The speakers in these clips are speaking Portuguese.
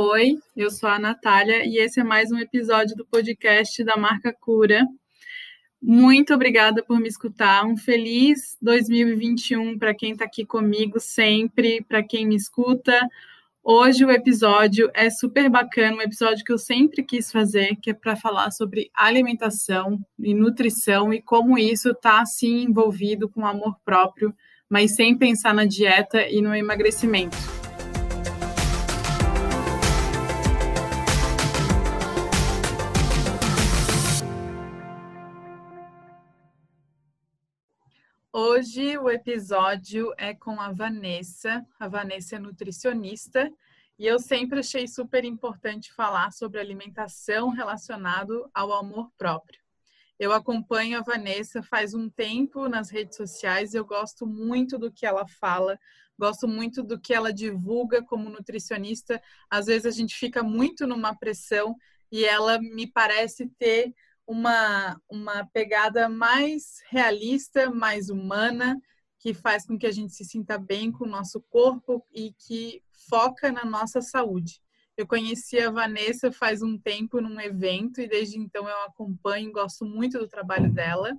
Oi, eu sou a Natália e esse é mais um episódio do podcast da Marca Cura. Muito obrigada por me escutar. Um feliz 2021 para quem está aqui comigo sempre, para quem me escuta. Hoje o episódio é super bacana, um episódio que eu sempre quis fazer, que é para falar sobre alimentação e nutrição e como isso está assim envolvido com amor próprio, mas sem pensar na dieta e no emagrecimento. Hoje o episódio é com a Vanessa. A Vanessa é nutricionista e eu sempre achei super importante falar sobre alimentação relacionado ao amor próprio. Eu acompanho a Vanessa faz um tempo nas redes sociais, eu gosto muito do que ela fala, gosto muito do que ela divulga como nutricionista. Às vezes a gente fica muito numa pressão e ela me parece ter uma, uma pegada mais realista, mais humana, que faz com que a gente se sinta bem com o nosso corpo e que foca na nossa saúde. Eu conheci a Vanessa faz um tempo num evento e desde então eu acompanho, gosto muito do trabalho dela.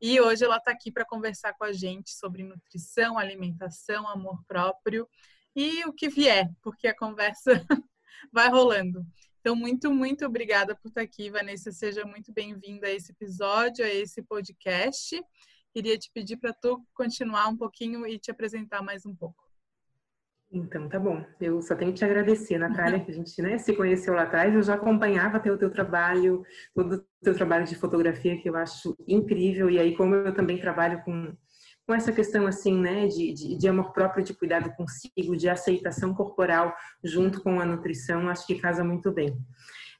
E hoje ela está aqui para conversar com a gente sobre nutrição, alimentação, amor próprio e o que vier, porque a conversa vai rolando. Então, muito, muito obrigada por estar aqui, Vanessa. Seja muito bem-vinda a esse episódio, a esse podcast. Queria te pedir para tu continuar um pouquinho e te apresentar mais um pouco. Então, tá bom. Eu só tenho que te agradecer, Natália, que a gente né, se conheceu lá atrás. Eu já acompanhava o teu trabalho, todo o teu trabalho de fotografia, que eu acho incrível. E aí, como eu também trabalho com com essa questão assim, né, de, de, de, amor próprio, de cuidado consigo, de aceitação corporal junto com a nutrição, acho que casa muito bem.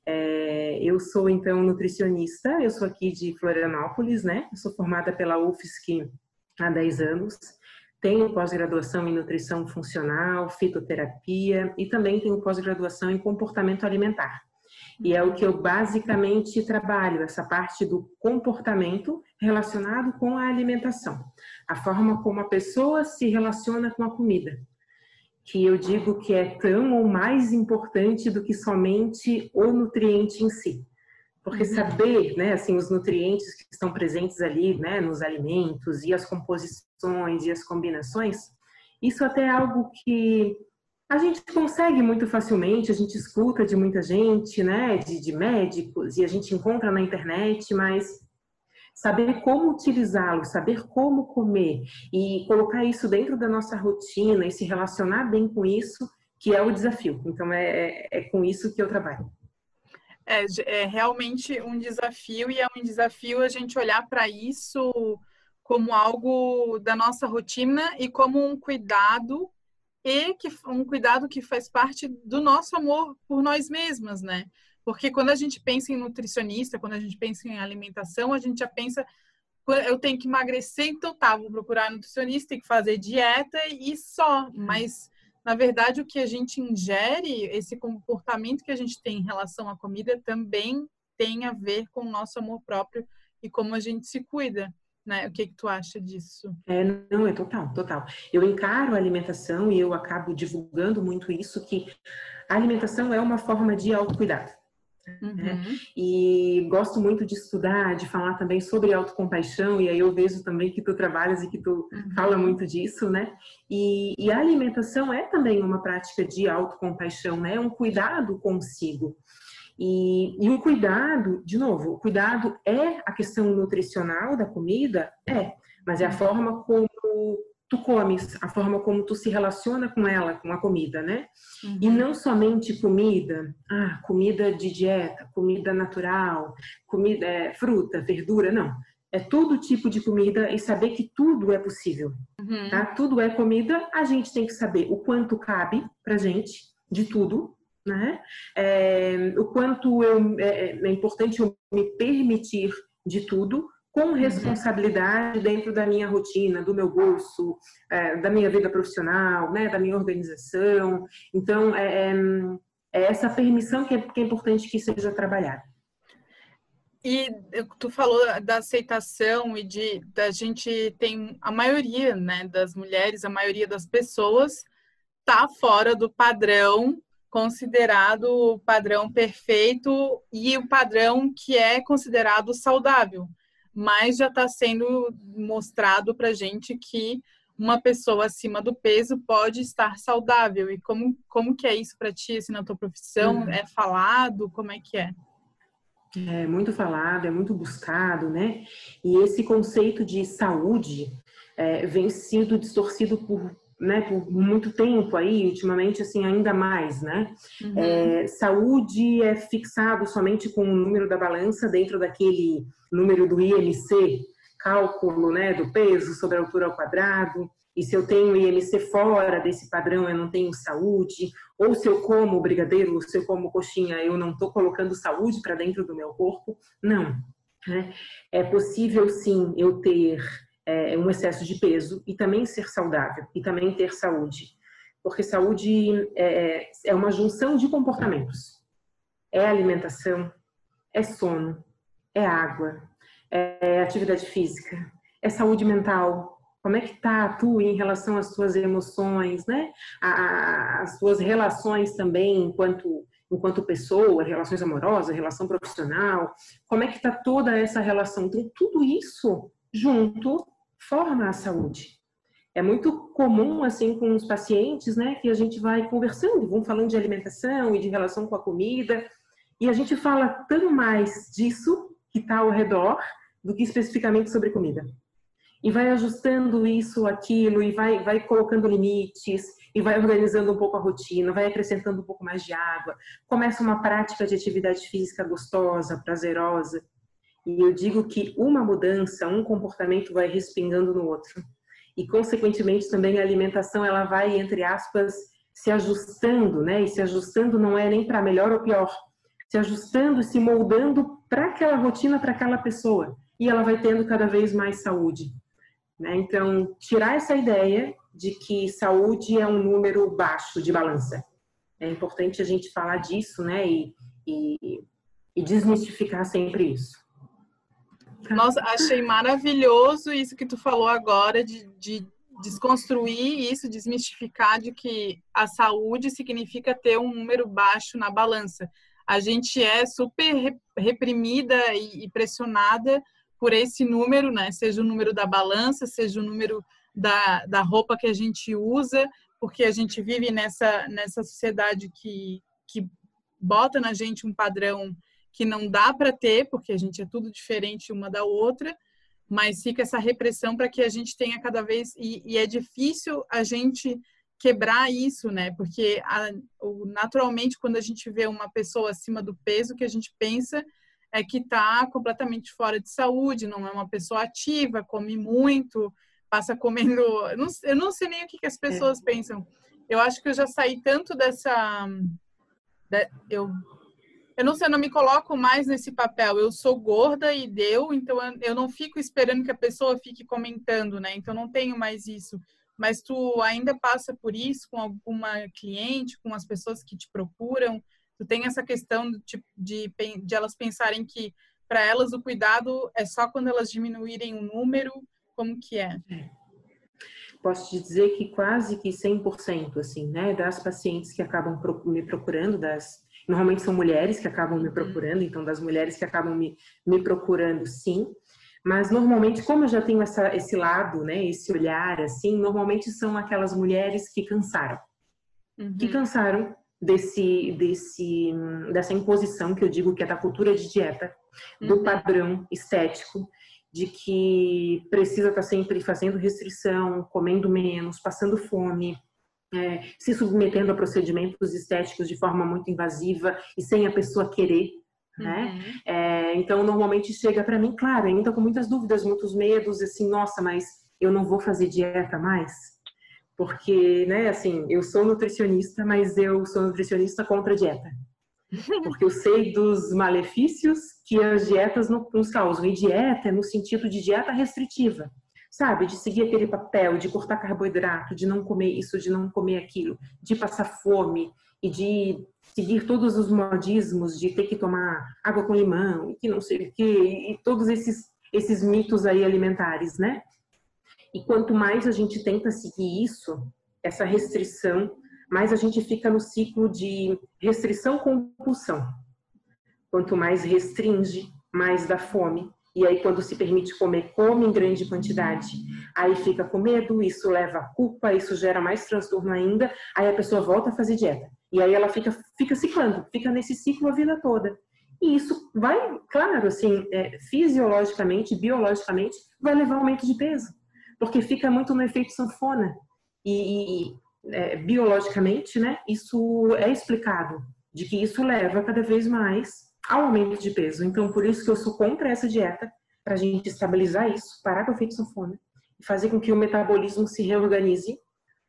É, eu sou então nutricionista, eu sou aqui de Florianópolis, né? Eu sou formada pela UFSC há 10 anos. Tenho pós-graduação em nutrição funcional, fitoterapia e também tenho pós-graduação em comportamento alimentar. E é o que eu basicamente trabalho, essa parte do comportamento relacionado com a alimentação, a forma como a pessoa se relaciona com a comida, que eu digo que é tão ou mais importante do que somente o nutriente em si. Porque uhum. saber, né, assim, os nutrientes que estão presentes ali, né, nos alimentos e as composições e as combinações, isso até é algo que a gente consegue muito facilmente, a gente escuta de muita gente, né, de, de médicos, e a gente encontra na internet, mas saber como utilizá-lo, saber como comer e colocar isso dentro da nossa rotina e se relacionar bem com isso, que é o desafio. Então, é, é, é com isso que eu trabalho. É, é realmente um desafio e é um desafio a gente olhar para isso como algo da nossa rotina e como um cuidado e que um cuidado que faz parte do nosso amor por nós mesmas, né? Porque quando a gente pensa em nutricionista, quando a gente pensa em alimentação, a gente já pensa eu tenho que emagrecer, então tá, vou procurar nutricionista, tem que fazer dieta e só. Uhum. Mas na verdade o que a gente ingere, esse comportamento que a gente tem em relação à comida também tem a ver com o nosso amor próprio e como a gente se cuida. Né? O que, que tu acha disso? É, não, é total, total. Eu encaro a alimentação e eu acabo divulgando muito isso, que a alimentação é uma forma de autocuidado. Uhum. Né? E gosto muito de estudar, de falar também sobre autocompaixão, e aí eu vejo também que tu trabalhas e que tu uhum. fala muito disso, né? E, e, a alimentação é também uma prática de autocompaixão, né? É um cuidado consigo. E, e, o cuidado, de novo, o cuidado é a questão nutricional da comida? É, mas é a forma como tu comes, a forma como tu se relaciona com ela, com a comida, né? Uhum. E não somente comida, ah, comida de dieta, comida natural, comida, é, fruta, verdura, não. É todo tipo de comida e saber que tudo é possível, uhum. tá? Tudo é comida, a gente tem que saber o quanto cabe pra gente de tudo, né? É, o quanto eu, é, é, importante eu me permitir de tudo com uhum. responsabilidade dentro da minha rotina, do meu bolso, é, da minha vida profissional, né, da minha organização. Então, é, é, é essa permissão que é, que é importante que seja trabalhada. E tu falou da aceitação e de da gente tem a maioria, né, das mulheres, a maioria das pessoas tá fora do padrão considerado o padrão perfeito e o padrão que é considerado saudável, mas já está sendo mostrado para gente que uma pessoa acima do peso pode estar saudável. E como, como que é isso para ti, assim, na tua profissão? Uhum. É falado? Como é que é? É muito falado, é muito buscado, né? E esse conceito de saúde é, vem sendo distorcido por né, por muito tempo aí, ultimamente, assim, ainda mais, né? Uhum. É, saúde é fixado somente com o número da balança dentro daquele número do IMC, cálculo, né, do peso sobre a altura ao quadrado. E se eu tenho IMC fora desse padrão, eu não tenho saúde. Ou se eu como brigadeiro, ou se eu como coxinha, eu não estou colocando saúde para dentro do meu corpo. Não. Né? É possível, sim, eu ter é, um excesso de peso e também ser saudável e também ter saúde. Porque saúde é, é, uma junção de comportamentos. É alimentação, é sono, é água, é atividade física, é saúde mental. Como é que tá tu em relação às tuas emoções, né? As tuas relações também enquanto enquanto pessoa, relações amorosas, relação profissional. Como é que tá toda essa relação? Então, tudo isso junto forma a saúde. É muito comum, assim, com os pacientes, né, que a gente vai conversando, vão falando de alimentação e de relação com a comida, e a gente fala tão mais disso que está ao redor do que especificamente sobre comida. E vai ajustando isso, aquilo, e vai, vai colocando limites, e vai organizando um pouco a rotina, vai acrescentando um pouco mais de água, começa uma prática de atividade física gostosa, prazerosa, e eu digo que uma mudança, um comportamento vai respingando no outro. E, consequentemente, também a alimentação ela vai, entre aspas, se ajustando, né? E se ajustando não é nem para melhor ou pior, se ajustando, se moldando para aquela rotina, para aquela pessoa. E ela vai tendo cada vez mais saúde. Né? Então, tirar essa ideia de que saúde é um número baixo de balança. É importante a gente falar disso, né? E, e, e desmistificar sempre isso. Nossa, achei maravilhoso isso que tu falou agora de, de desconstruir isso, desmistificar de que a saúde significa ter um número baixo na balança. A gente é super reprimida e pressionada por esse número, né? Seja o número da balança, seja o número da, da roupa que a gente usa, porque a gente vive nessa, nessa sociedade que, que bota na gente um padrão que não dá para ter, porque a gente é tudo diferente uma da outra, mas fica essa repressão para que a gente tenha cada vez. E, e, é difícil a gente quebrar isso, né? Porque a, o, naturalmente, quando a gente vê uma pessoa acima do peso, o que a gente pensa é que está completamente fora de saúde, não é uma pessoa ativa, come muito, passa comendo. Eu não, eu não sei nem o que, que as pessoas é. pensam. Eu acho que eu já saí tanto dessa. eu eu não sei, eu não me coloco mais nesse papel. Eu sou gorda e deu, então eu não fico esperando que a pessoa fique comentando, né? Então não tenho mais isso. Mas tu ainda passa por isso com alguma cliente, com as pessoas que te procuram? Tu tem essa questão de, de, de elas pensarem que para elas o cuidado é só quando elas diminuírem o número? Como que é? é. Posso te dizer que quase que 100%, assim, né, das pacientes que acabam me procurando, das Normalmente são mulheres que acabam me uhum. procurando, então das mulheres que acabam me, me procurando, sim. Mas normalmente, como eu já tenho essa, esse lado, né, esse olhar, assim, normalmente são aquelas mulheres que cansaram. Uhum. Que cansaram desse, desse, dessa imposição que eu digo que é da cultura de dieta, do uhum. padrão estético, de que precisa estar sempre fazendo restrição, comendo menos, passando fome, é, se submetendo a procedimentos estéticos de forma muito invasiva e sem a pessoa querer. Né? Uhum. É, então, normalmente chega para mim, claro, ainda com muitas dúvidas, muitos medos, assim, nossa, mas eu não vou fazer dieta mais? Porque, né, assim, eu sou nutricionista, mas eu sou nutricionista contra a dieta. Porque eu sei dos malefícios que as dietas nos causam. E dieta é no sentido de dieta restritiva sabe? De seguir aquele papel, de cortar carboidrato, de não comer isso, de não comer aquilo, de passar fome e de seguir todos os modismos de ter que tomar água com limão e que não sei o quê, e todos esses, esses mitos aí alimentares, né? E quanto mais a gente tenta seguir isso, essa restrição, mais a gente fica no ciclo de restrição-compulsão. Quanto mais restringe, mais dá fome. E aí, quando se permite comer, come em grande quantidade. Aí fica com medo, isso leva a culpa, isso gera mais transtorno ainda. Aí a pessoa volta a fazer dieta. E aí ela fica, fica ciclando, fica nesse ciclo a vida toda. E isso vai, claro, assim, é, fisiologicamente, biologicamente, vai levar aumento de peso. Porque fica muito no efeito sanfona. E, é, biologicamente, né, isso é explicado, de que isso leva cada vez mais ao aumento de peso. Então, por isso que eu sou contra essa dieta, para a gente estabilizar isso, parar com o efeito sanfona e fazer com que o metabolismo se reorganize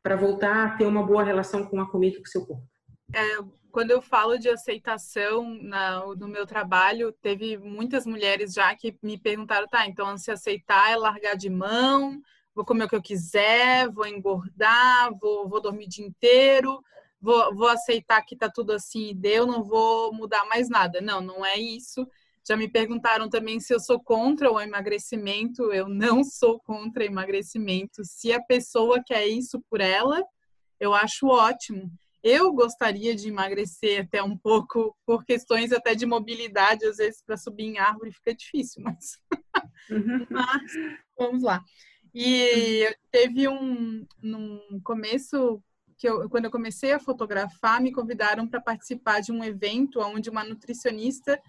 para voltar a ter uma boa relação com a comida e com o seu corpo. É, quando eu falo de aceitação na, no meu trabalho, teve muitas mulheres já que me perguntaram, tá, então se aceitar é largar de mão, vou comer o que eu quiser, vou engordar, vou, vou dormir o dia inteiro, vou, vou aceitar que tá tudo assim e deu, não vou mudar mais nada. Não, não é isso. Já me perguntaram também se eu sou contra o emagrecimento. Eu não sou contra emagrecimento. Se a pessoa quer isso por ela, eu acho ótimo. Eu gostaria de emagrecer até um pouco por questões até de mobilidade, às vezes para subir em árvore fica difícil, mas, uhum. mas vamos lá. E teve um no começo que eu, quando eu comecei a fotografar, me convidaram para participar de um evento onde uma nutricionista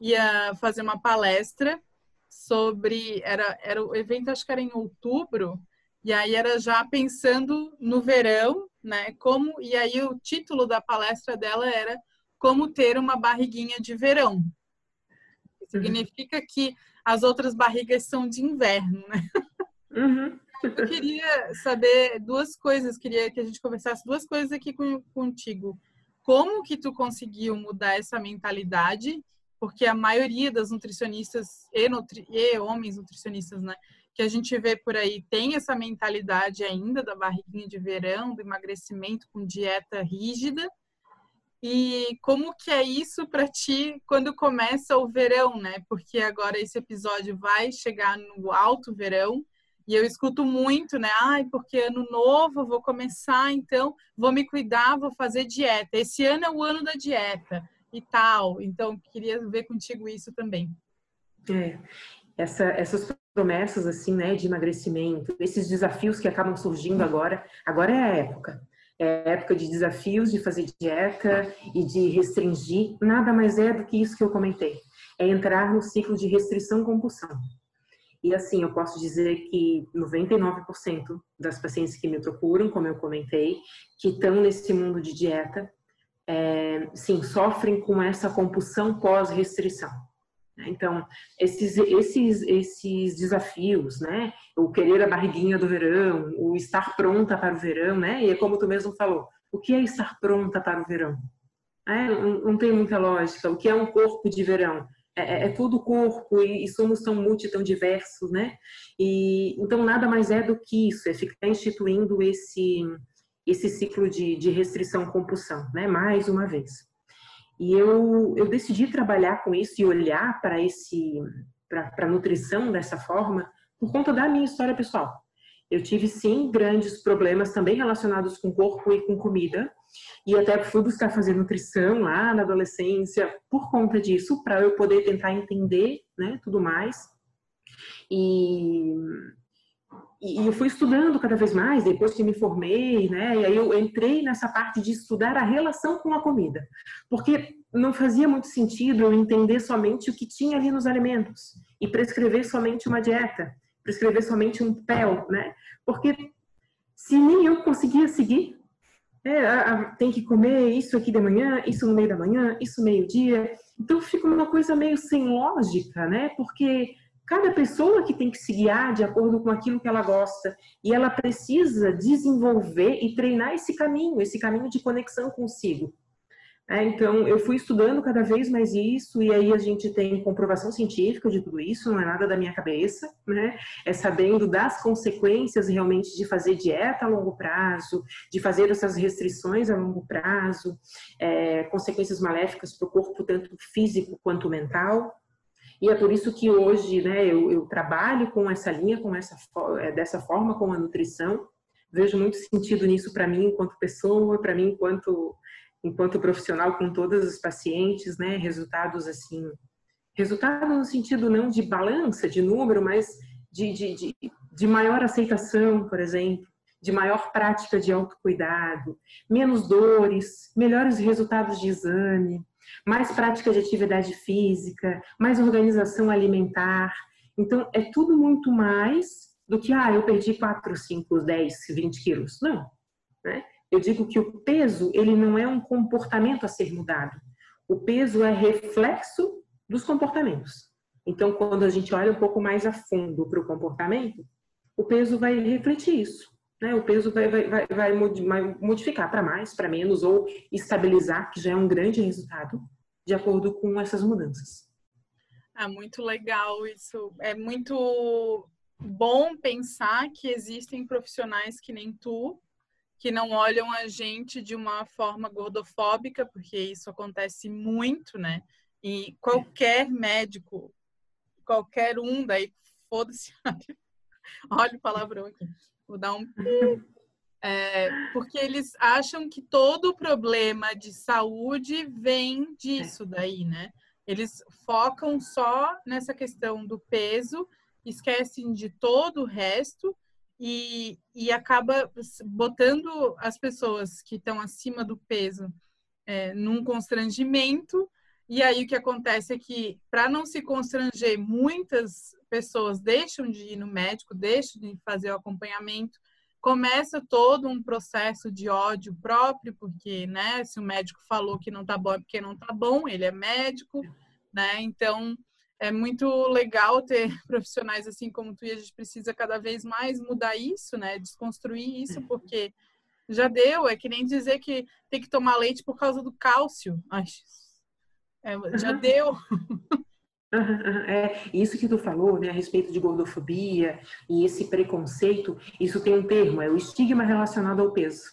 ia fazer uma palestra sobre era era o evento acho que era em outubro e aí era já pensando no verão, né? Como e aí o título da palestra dela era como ter uma barriguinha de verão. Uhum. Significa que as outras barrigas são de inverno, né? Uhum. Eu queria saber duas coisas, queria que a gente conversasse duas coisas aqui com, contigo. Como que tu conseguiu mudar essa mentalidade? Porque a maioria das nutricionistas e, nutri, e homens nutricionistas, né, que a gente vê por aí tem essa mentalidade ainda da barriguinha de verão, do emagrecimento com dieta rígida. E como que é isso para ti quando começa o verão, né? Porque agora esse episódio vai chegar no alto verão e eu escuto muito, né? Ai, porque ano novo, vou começar, então vou me cuidar, vou fazer dieta. Esse ano é o ano da dieta e tal. Então, queria ver contigo isso também. É, essa, essas promessas, assim, né, de emagrecimento, esses desafios que acabam surgindo agora, agora é a época. É a época de desafios, de fazer dieta e de restringir. Nada mais é do que isso que eu comentei. É entrar no ciclo de restrição-compulsão. E assim, eu posso dizer que 99% das pacientes que me procuram, como eu comentei, que estão nesse mundo de dieta, é, sim, sofrem com essa compulsão pós-restrição. Então, esses, esses, esses desafios, né? O querer a barriguinha do verão, o estar pronta para o verão, né? E é como tu mesmo falou, o que é estar pronta para o verão? É, não, não tem muita lógica. O que é um corpo de verão? É, é, é todo o corpo e, e, somos tão multi, tão diversos, né? E então nada mais é do que isso, é ficar instituindo esse esse ciclo de, de restrição compulsão, né? Mais uma vez. E eu eu decidi trabalhar com isso e olhar para esse para a nutrição dessa forma por conta da minha história pessoal. Eu tive sim grandes problemas também relacionados com corpo e com comida e até fui buscar fazer nutrição lá na adolescência por conta disso, para eu poder tentar entender, né, tudo mais. E, e eu fui estudando cada vez mais depois que me formei, né? E aí eu entrei nessa parte de estudar a relação com a comida, porque não fazia muito sentido eu entender somente o que tinha ali nos alimentos e prescrever somente uma dieta, prescrever somente um PEL, né? Porque se nem eu conseguia seguir, é, a, a, tem que comer isso aqui de manhã, isso no meio da manhã, isso meio-dia. Então fica uma coisa meio sem lógica, né? Porque cada pessoa que tem que se guiar de acordo com aquilo que ela gosta e ela precisa desenvolver e treinar esse caminho, esse caminho de conexão consigo. É, então, eu fui estudando cada vez mais isso, e aí a gente tem comprovação científica de tudo isso, não é nada da minha cabeça, né? É sabendo das consequências realmente de fazer dieta a longo prazo, de fazer essas restrições a longo prazo, é, consequências maléficas para o corpo, tanto físico quanto mental. E é por isso que hoje, né, eu, eu trabalho com essa linha, com essa, é, dessa forma com a nutrição, vejo muito sentido nisso para mim enquanto pessoa, para mim enquanto enquanto profissional com todos os pacientes, né? Resultados assim, resultado no sentido não de balança, de número, mas de, de, de, de maior aceitação, por exemplo, de maior prática de autocuidado, menos dores, melhores resultados de exame, mais prática de atividade física, mais organização alimentar. Então, é tudo muito mais do que, ah, eu perdi 4, 5, 10, 20 quilos. Não. Né? Eu digo que o peso, ele não é um comportamento a ser mudado. O peso é reflexo dos comportamentos. Então, quando a gente olha um pouco mais a fundo para o comportamento, o peso vai refletir isso. Né? O peso vai, vai, vai, vai modificar para mais, para menos, ou estabilizar, que já é um grande resultado, de acordo com essas mudanças. É muito legal isso. É muito bom pensar que existem profissionais que nem tu, que não olham a gente de uma forma gordofóbica, porque isso acontece muito, né? E qualquer médico, qualquer um, daí foda-se, olha o palavrão aqui, vou dar um. É, porque eles acham que todo o problema de saúde vem disso daí, né? Eles focam só nessa questão do peso, esquecem de todo o resto e, e acaba botando as pessoas que estão acima do peso é, num constrangimento. E aí o que acontece é que, para não se constranger, muitas pessoas deixam de ir no médico, deixam de fazer o acompanhamento, começa todo um processo de ódio próprio, porque, né, se o médico falou que não tá bom é porque não tá bom, ele é médico, né? Então, é muito legal ter profissionais assim como tu e a gente precisa cada vez mais mudar isso, né? Desconstruir isso, uhum. porque já deu. É que nem dizer que tem que tomar leite por causa do cálcio. Ai, é, já deu. É, isso que tu falou, né, a respeito de gordofobia e esse preconceito, isso tem um termo, é o estigma relacionado ao peso.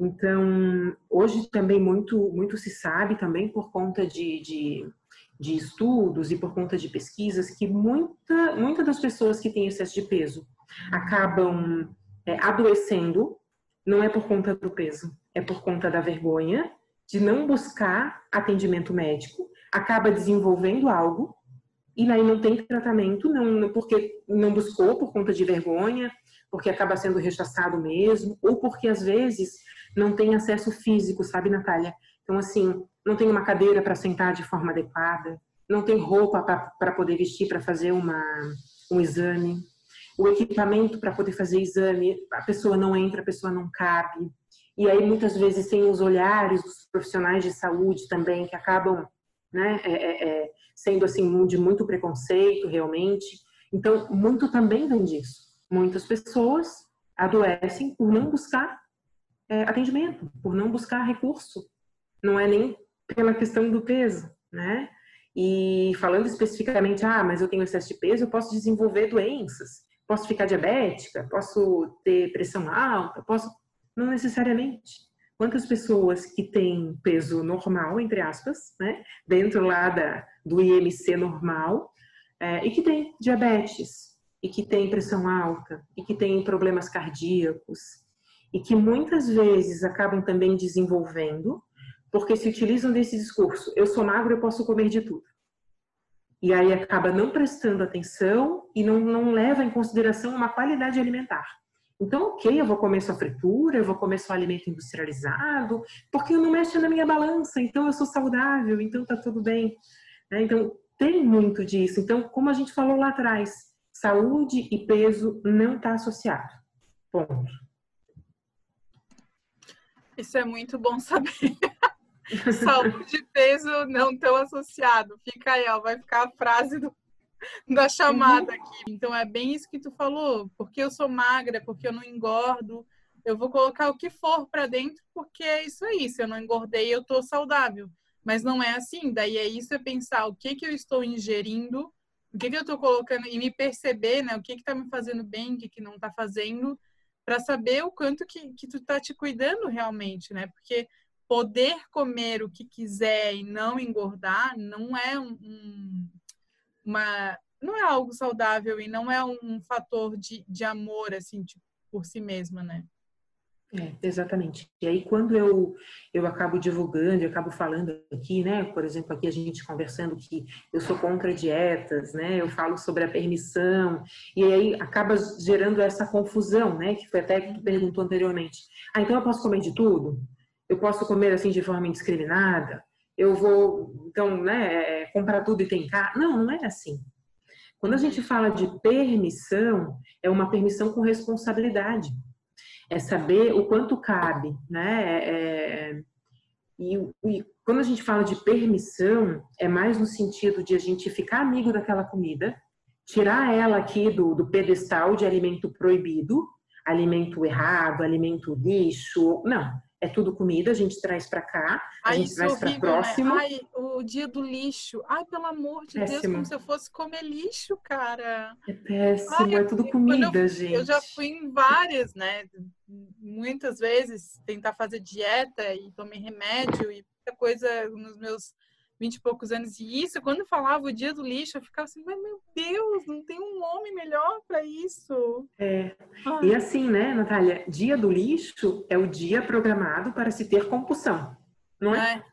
Então, hoje também muito, muito se sabe também por conta de, de de estudos e por conta de pesquisas que muita, muita das pessoas que têm excesso de peso acabam é, adoecendo, não é por conta do peso, é por conta da vergonha de não buscar atendimento médico, acaba desenvolvendo algo e aí não tem tratamento, não, porque não buscou por conta de vergonha, porque acaba sendo rechaçado mesmo, ou porque às vezes não tem acesso físico, sabe, Natália? Então, assim, não tem uma cadeira para sentar de forma adequada, não tem roupa para poder vestir para fazer uma, um exame, o equipamento para poder fazer exame, a pessoa não entra, a pessoa não cabe. E aí muitas vezes tem os olhares dos profissionais de saúde também que acabam né, é, é, é sendo assim de muito preconceito realmente. Então muito também vem disso. Muitas pessoas adoecem por não buscar é, atendimento, por não buscar recurso. Não é nem pela questão do peso, né? E falando especificamente, ah, mas eu tenho excesso de peso, eu posso desenvolver doenças, posso ficar diabética, posso ter pressão alta, posso. Não necessariamente. Quantas pessoas que têm peso normal, entre aspas, né, dentro lá da, do IMC normal, é, e que tem diabetes, e que tem pressão alta, e que tem problemas cardíacos, e que muitas vezes acabam também desenvolvendo porque se utilizam desse discurso, eu sou magro, eu posso comer de tudo. E aí acaba não prestando atenção e não, não leva em consideração uma qualidade alimentar. Então, ok, eu vou comer só fritura, eu vou comer só alimento industrializado, porque não mexe na minha balança, então eu sou saudável, então tá tudo bem. Né? Então, tem muito disso. Então, como a gente falou lá atrás, saúde e peso não está associado. Ponto. Isso é muito bom saber. Saúde e peso não tão associado. Fica aí, ó, vai ficar a frase do, da chamada aqui. Então é bem isso que tu falou, porque eu sou magra, porque eu não engordo, eu vou colocar o que for para dentro, porque é isso aí, se eu não engordei, eu tô saudável. Mas não é assim, daí é isso é pensar o que que eu estou ingerindo, o que que eu estou colocando e me perceber, né, o que que tá me fazendo bem, o que que não tá fazendo, para saber o quanto que, que tu tá te cuidando realmente, né? Porque poder comer o que quiser e não engordar não é um, uma não é algo saudável e não é um, fator de, de amor assim tipo, por si mesma, né? É, exatamente. E aí, quando eu, eu acabo divulgando, eu acabo falando aqui, né? Por exemplo, aqui a gente conversando que eu sou contra dietas, né? Eu falo sobre a permissão, e aí acaba gerando essa confusão, né? Que foi até que tu perguntou anteriormente. Ah, então eu posso comer de tudo? Eu posso comer assim de forma indiscriminada? Eu vou, então, né? É, comprar tudo e tem cá? Não, não é assim. Quando a gente fala de permissão, é uma permissão com responsabilidade é saber o quanto cabe, né? É, é, e, e, quando a gente fala de permissão, é mais no sentido de a gente ficar amigo daquela comida, tirar ela aqui do, do pedestal de alimento proibido, alimento errado, alimento lixo. Não, é tudo comida, a gente traz para cá, a Ai, gente traz para próximo. Né? Ai, o dia do lixo. Ai, pelo amor de péssimo. Deus, como se eu fosse comer lixo, cara. É péssimo, Ai, é tudo comida, eu, gente. Eu já fui em várias, né? Muitas vezes tentar fazer dieta e tomei remédio e muita coisa nos meus vinte e poucos anos. E isso, quando falava o dia do lixo, eu ficava assim, mas meu Deus, não tem um nome melhor para isso. É. Ai. E assim, né, Natália, dia do lixo é o dia programado para se ter compulsão, não é? é?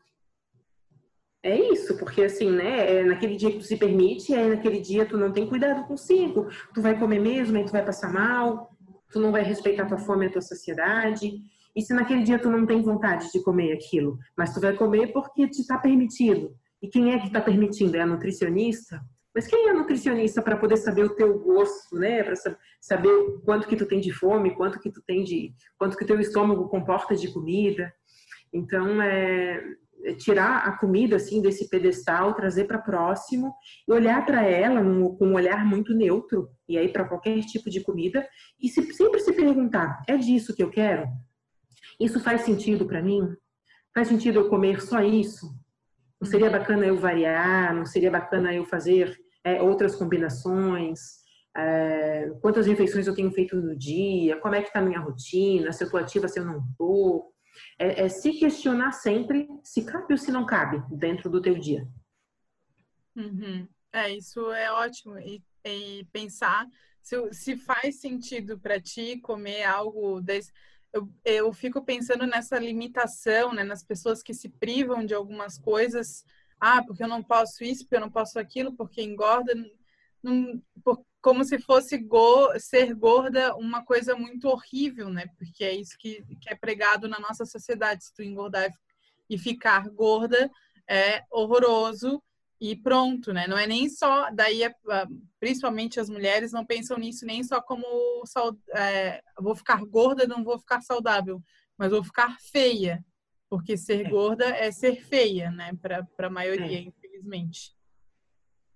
É isso, porque assim, né, é naquele dia que tu se permite, é naquele dia tu não tem cuidado consigo, tu vai comer mesmo, aí tu vai passar mal, tu não vai respeitar tua fome e a tua saciedade. E se naquele dia tu não tem vontade de comer aquilo, mas tu vai comer porque te está permitido. E quem é que está permitindo? É a nutricionista? Mas quem é a nutricionista para poder saber o teu gosto, né? Para saber quanto que tu tem de fome, quanto que tu tem de, quanto que teu estômago comporta de comida. Então, é, é tirar a comida assim desse pedestal, trazer para próximo e olhar para ela num, com um olhar muito neutro e aí para qualquer tipo de comida e se, sempre se perguntar: é disso que eu quero? Isso faz sentido para mim? Faz sentido eu comer só isso? Não seria bacana eu variar? Não seria bacana eu fazer é, outras combinações? É, quantas refeições eu tenho feito no dia? Como é que está a minha rotina? Se eu estou ativa, se eu não estou? É, é, se questionar sempre se cabe ou se não cabe dentro do teu dia. Uhum. É, isso é ótimo. E, e pensar se, se faz sentido para ti comer algo desse eu, eu fico pensando nessa limitação, né, nas pessoas que se privam de algumas coisas. Ah, porque eu não posso isso, porque eu não posso aquilo, porque engorda. Não, por, como se fosse go, ser gorda uma coisa muito horrível, né? Porque é isso que, que é pregado na nossa sociedade. Se tu engordar e ficar gorda, é horroroso e pronto, né? Não é nem só, daí principalmente as mulheres não pensam nisso nem só como é, vou ficar gorda, não vou ficar saudável, mas vou ficar feia, porque ser é. gorda é ser feia, né? Para a maioria, é. infelizmente.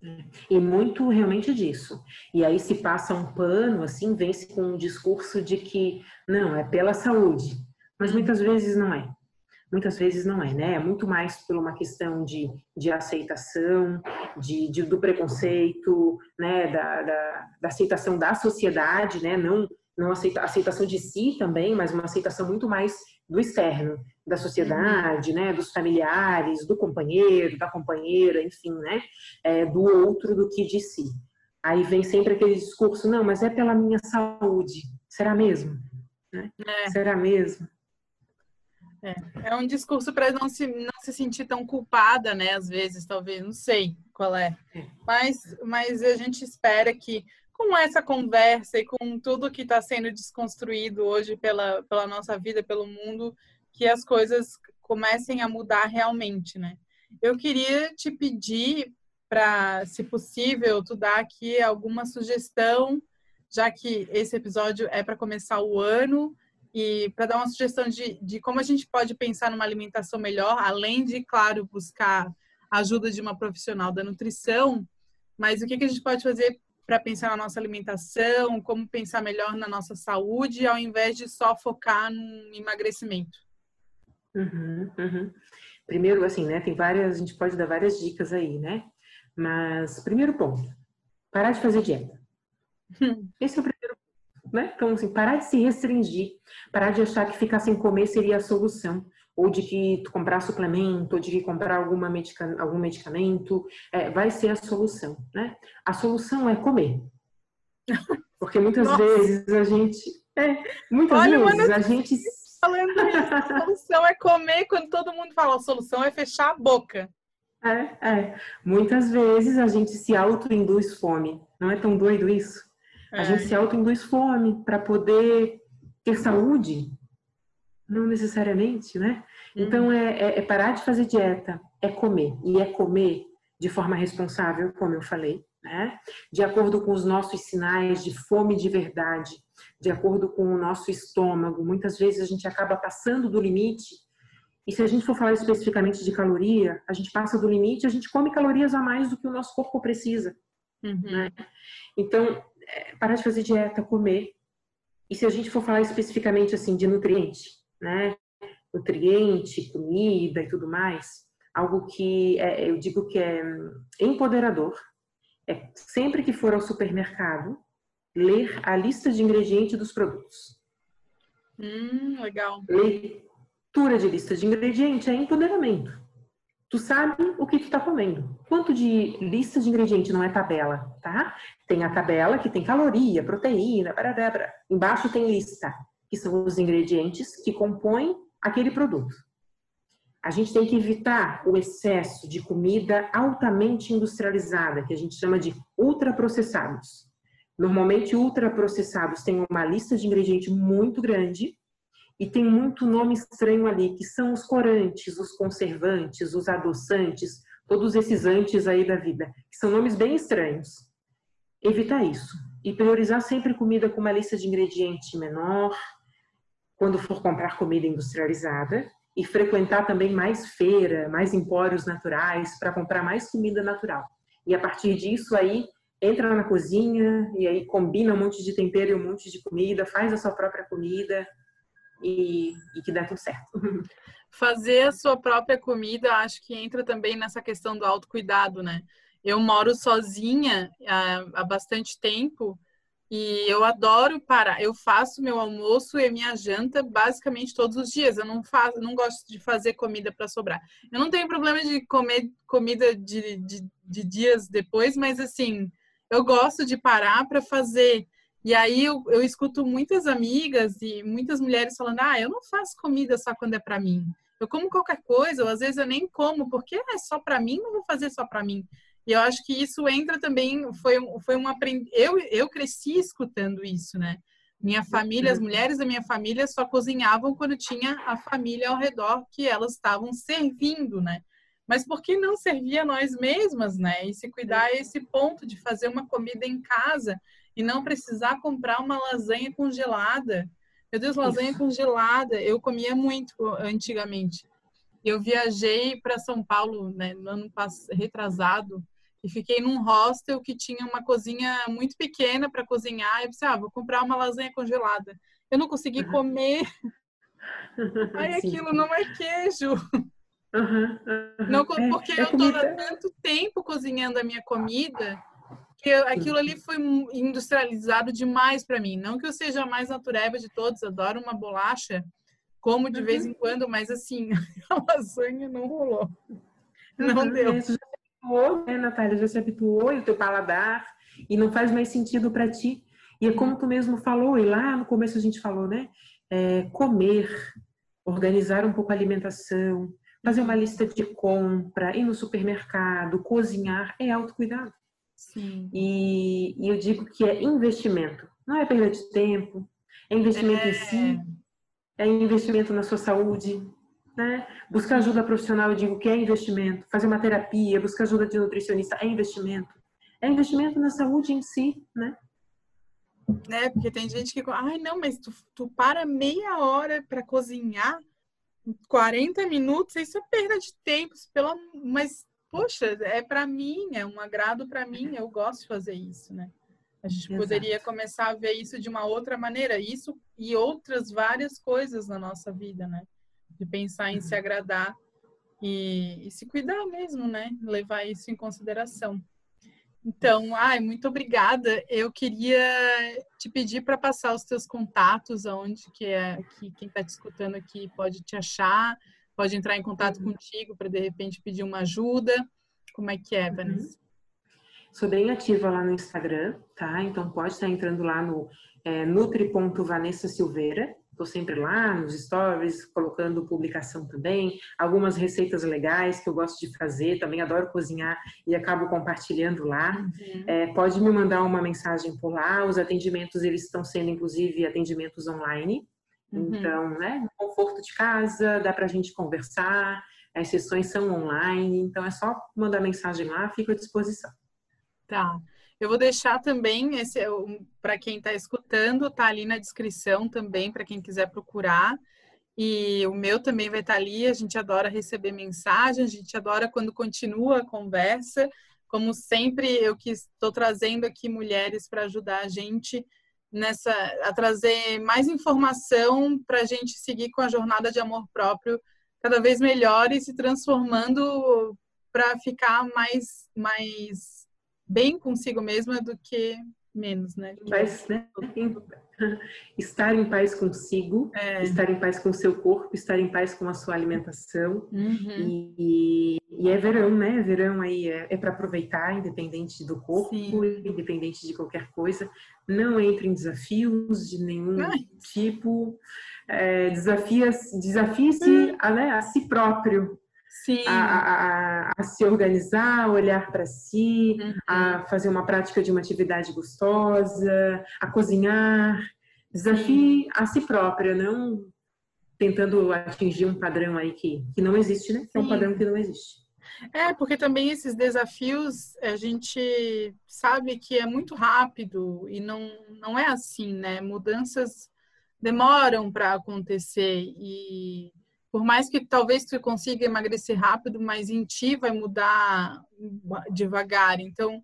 É. E muito realmente disso. E aí se passa um pano, assim, vem-se com um discurso de que não, é pela saúde, mas muitas vezes não é muitas vezes não é, né? É muito mais por uma questão de, de aceitação, de, de do preconceito, né? Da, da, da, aceitação da sociedade, né? Não, não aceita, aceitação de si também, mas uma aceitação muito mais do externo, da sociedade, uhum. né? Dos familiares, do companheiro, da companheira, enfim, né? É, do outro do que de si. Aí vem sempre aquele discurso, não, mas é pela minha saúde. Será mesmo? Né? É. Será mesmo? É, é um discurso para não se, não se sentir tão culpada, né? Às vezes, talvez, não sei qual é. Mas, mas a gente espera que com essa conversa e com tudo que está sendo desconstruído hoje pela, pela nossa vida, pelo mundo, que as coisas comecem a mudar realmente, né? Eu queria te pedir para, se possível, tu dar aqui alguma sugestão, já que esse episódio é para começar o ano, e para dar uma sugestão de, de como a gente pode pensar numa alimentação melhor, além de, claro, buscar a ajuda de uma profissional da nutrição, mas o que, que a gente pode fazer para pensar na nossa alimentação, como pensar melhor na nossa saúde, ao invés de só focar no emagrecimento? Uhum, uhum. Primeiro, assim, né, tem várias, a gente pode dar várias dicas aí, né? Mas, primeiro ponto, parar de fazer dieta. Esse é o né? Então, assim, parar de se restringir, parar de achar que ficar sem comer seria a solução, ou de que comprar suplemento, ou de que comprar alguma medica, algum medicamento, é, vai ser a solução, né? A solução é comer. Porque muitas Nossa. vezes a gente, é, muitas Olha, vezes a gente falando isso. A solução é comer quando todo mundo fala, a solução é fechar a boca. É, é. Muitas vezes a gente se auto-induz fome. Não é tão doido isso? A gente se auto-induz fome para poder ter saúde. Não necessariamente, né? Então uhum. é, é, é parar de fazer dieta, é comer. E é comer de forma responsável, como eu falei, né? De acordo com os nossos sinais de fome de verdade, de acordo com o nosso estômago. Muitas vezes a gente acaba passando do limite. E se a gente for falar especificamente de caloria, a gente passa do limite, a gente come calorias a mais do que o nosso corpo precisa. Uhum. Né? Então, é, parar de fazer dieta, comer. E se a gente for falar especificamente assim de nutriente, né? Nutriente, comida e tudo mais, algo que é, eu digo que é empoderador, é sempre que for ao supermercado, ler a lista de ingredientes dos produtos. Hum, legal. Leitura de lista de ingredientes é empoderamento. Tu sabe o que tu tá comendo. Quanto de lista de ingredientes não é tabela, tá? Tem a tabela que tem caloria, proteína, barabara. Embaixo tem lista, que são os ingredientes que compõem aquele produto. A gente tem que evitar o excesso de comida altamente industrializada, que a gente chama de ultraprocessados. Normalmente, ultraprocessados têm uma lista de ingredientes muito grande e tem muito nome estranho ali, que são os corantes, os conservantes, os adoçantes, todos esses antes aí da vida, que são nomes bem estranhos. Evitar isso e priorizar sempre comida com uma lista de ingredientes menor, quando for comprar comida industrializada, e frequentar também mais feira, mais empórios naturais para comprar mais comida natural. E a partir disso aí entra na cozinha e aí combina um monte de tempero e um monte de comida, faz a sua própria comida e, e que dá tudo certo. Fazer a sua própria comida, acho que entra também nessa questão do autocuidado, né? Eu moro sozinha há, há bastante tempo e eu adoro parar. Eu faço meu almoço e minha janta basicamente todos os dias. Eu não faço, não gosto de fazer comida para sobrar. Eu não tenho problema de comer comida de, de, de dias depois, mas assim, eu gosto de parar para fazer. E aí eu, eu escuto muitas amigas e muitas mulheres falando: ah, eu não faço comida só quando é para mim. Eu como qualquer coisa, ou às vezes eu nem como, porque é só para mim, não vou fazer só para mim. E eu acho que isso entra também, foi, foi um aprend... eu, eu cresci escutando isso, né? Minha família, as uhum. mulheres da minha família só cozinhavam quando tinha a família ao redor que elas estavam servindo, né? Mas por que não servir a nós mesmas, né? E se cuidar a esse ponto de fazer uma comida em casa e não precisar comprar uma lasanha congelada. Meu Deus, lasanha Isso. congelada, eu comia muito antigamente. Eu viajei para São Paulo, né, no ano passado, retrasado, e fiquei num hostel que tinha uma cozinha muito pequena para cozinhar. Eu pensei, ah, vou comprar uma lasanha congelada. Eu não consegui comer. Aí aquilo não é queijo. Uhum, uhum. Não, porque é, eu estou há tanto tempo cozinhando a minha comida que aquilo ali foi industrializado demais para mim. Não que eu seja a mais natureba de todos, adoro uma bolacha, como de uhum. vez em quando, mas assim, a lasanha não rolou. Não deu habituou, né, Natália? Já se habituou e o teu paladar e não faz mais sentido para ti. E é como tu mesmo falou, e lá no começo a gente falou, né? É, comer, organizar um pouco a alimentação, fazer uma lista de compra, ir no supermercado, cozinhar, é autocuidado. Sim. E, e eu digo que é investimento, não é perda de tempo, é investimento é... em si, é investimento na sua saúde, né? Buscar ajuda profissional, eu digo que é investimento. Fazer uma terapia, buscar ajuda de nutricionista é investimento. É investimento na saúde em si, né? Né? Porque tem gente que, ai, não, mas tu, tu para meia hora para cozinhar, 40 minutos, isso é perda de tempo, pela, mas poxa, é para mim, é um agrado para mim, eu gosto de fazer isso, né? A gente Exato. poderia começar a ver isso de uma outra maneira, isso e outras várias coisas na nossa vida, né? de pensar em se agradar e, e, se cuidar mesmo, né? Levar isso em consideração. Então, ai, muito obrigada. Eu queria te pedir para passar os teus contatos, aonde que é que quem está te escutando aqui pode te achar, pode entrar em contato uhum. contigo para de repente pedir uma ajuda. Como é que é, uhum. Vanessa? Sou bem ativa lá no Instagram, tá? Então pode estar entrando lá no é, nutri.vanessa Silveira Estou sempre lá nos stories, colocando publicação também, algumas receitas legais que eu gosto de fazer, também adoro cozinhar e acabo compartilhando lá. Uhum. É, pode me mandar uma mensagem por lá, os atendimentos eles estão sendo inclusive atendimentos online, uhum. então, né, no conforto de casa, dá para a gente conversar, as sessões são online, então é só mandar mensagem lá, fico à disposição. Tá. Eu vou deixar também esse para quem está escutando, tá ali na descrição também para quem quiser procurar. E o meu também vai estar tá ali. A gente adora receber mensagens, a gente adora quando continua a conversa. Como sempre, eu que estou trazendo aqui mulheres para ajudar a gente nessa a trazer mais informação para a gente seguir com a jornada de amor próprio cada vez melhor e se transformando para ficar mais mais bem consigo mesma do que menos, né? Mas, né? Estar em paz consigo, é. estar em paz com o seu corpo, estar em paz com a sua alimentação. Uhum. E, e, é verão, né? Verão aí é, é para aproveitar, independente do corpo, Sim. independente de qualquer coisa. Não entre em desafios de nenhum Ai. tipo. É, desafia-se desafia hum. a, né, a si próprio a, a, a, se organizar, a olhar para si, uhum. a fazer uma prática de uma atividade gostosa, a cozinhar. Desafie Sim. a si própria, não tentando atingir um padrão aí que, que não existe, né? É um padrão que não existe. É, porque também esses desafios a gente sabe que é muito rápido e não, não é assim, né? Mudanças demoram para acontecer e por mais que talvez tu consiga emagrecer rápido, mas em ti vai mudar devagar. Então,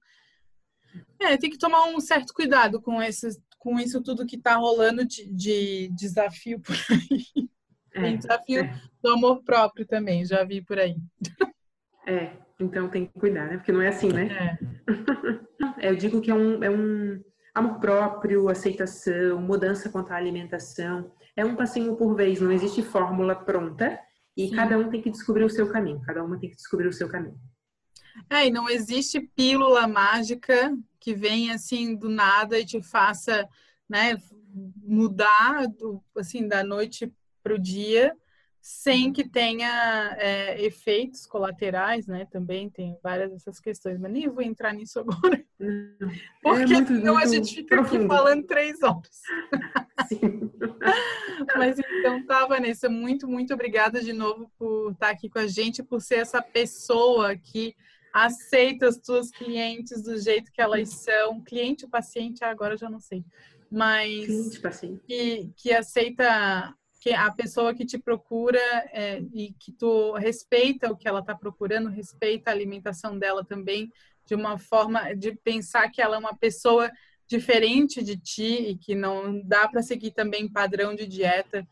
é, tem que tomar um certo cuidado com esses, com isso tudo que está rolando de, de, desafio por aí. É, tem desafio é. do amor próprio também, já vi por aí. É, então tem que cuidar, né? Porque não é assim, né? É. Eu digo que é um, é um amor próprio, aceitação, mudança quanto à alimentação é um passinho por vez, não existe fórmula pronta e Sim. cada um tem que descobrir o seu caminho, cada uma tem que descobrir o seu caminho. É, e não existe pílula mágica que venha assim do nada e te faça, né, mudar do, assim da noite para o dia sem que tenha é, efeitos colaterais, né? Também tem várias dessas questões, mas nem vou entrar nisso agora. Porque é muito, senão muito a gente fica profundo. aqui falando três horas. Sim. mas então tá, Vanessa, muito, muito obrigada de novo por estar aqui com a gente, por ser essa pessoa que aceita os seus clientes do jeito que elas são. Cliente ou paciente, agora eu já não sei. Mas cliente, paciente. Que, que aceita que a pessoa que te procura é, e que tu respeita o que ela está procurando, respeita a alimentação dela também, de uma forma de pensar que ela é uma pessoa diferente de ti e que não dá para seguir também padrão de dieta.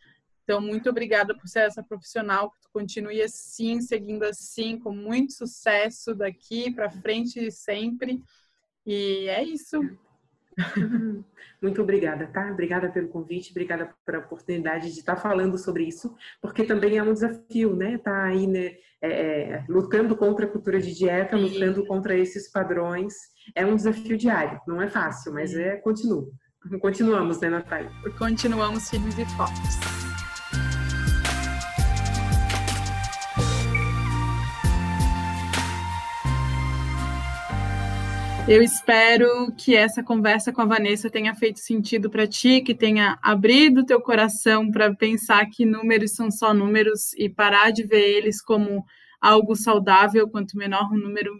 Então, muito obrigada por ser essa profissional, que tu continue assim, seguindo assim, com muito sucesso daqui para frente sempre. E é isso. Muito obrigada, tá? Obrigada pelo convite, obrigada pela oportunidade de estar falando sobre isso, porque também é um desafio, né? Tá aí, né? É, é lutando contra a cultura de dieta, Sim. lutando contra esses padrões. É um desafio diário, não é fácil, mas é continua. Continuamos, né, Natália? Continuamos firmes e fortes. Eu espero que essa conversa com a Vanessa tenha feito sentido para ti, que tenha abrido teu coração para pensar que números são só números e parar de ver eles como algo saudável. Quanto menor o número,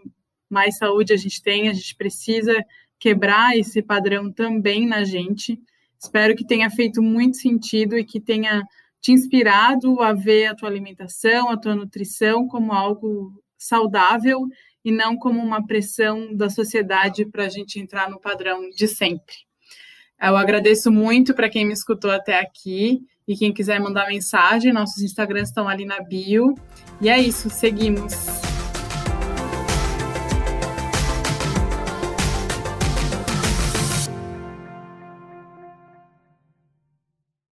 mais saúde a gente tem. A gente precisa quebrar esse padrão também na gente. Espero que tenha feito muito sentido e que tenha te inspirado a ver a tua alimentação, a tua nutrição como algo saudável e não como uma pressão da sociedade para a gente entrar no padrão de sempre. Eu agradeço muito para quem me escutou até aqui e quem quiser mandar mensagem, nossos Instagrams estão ali na bio. E é isso, seguimos.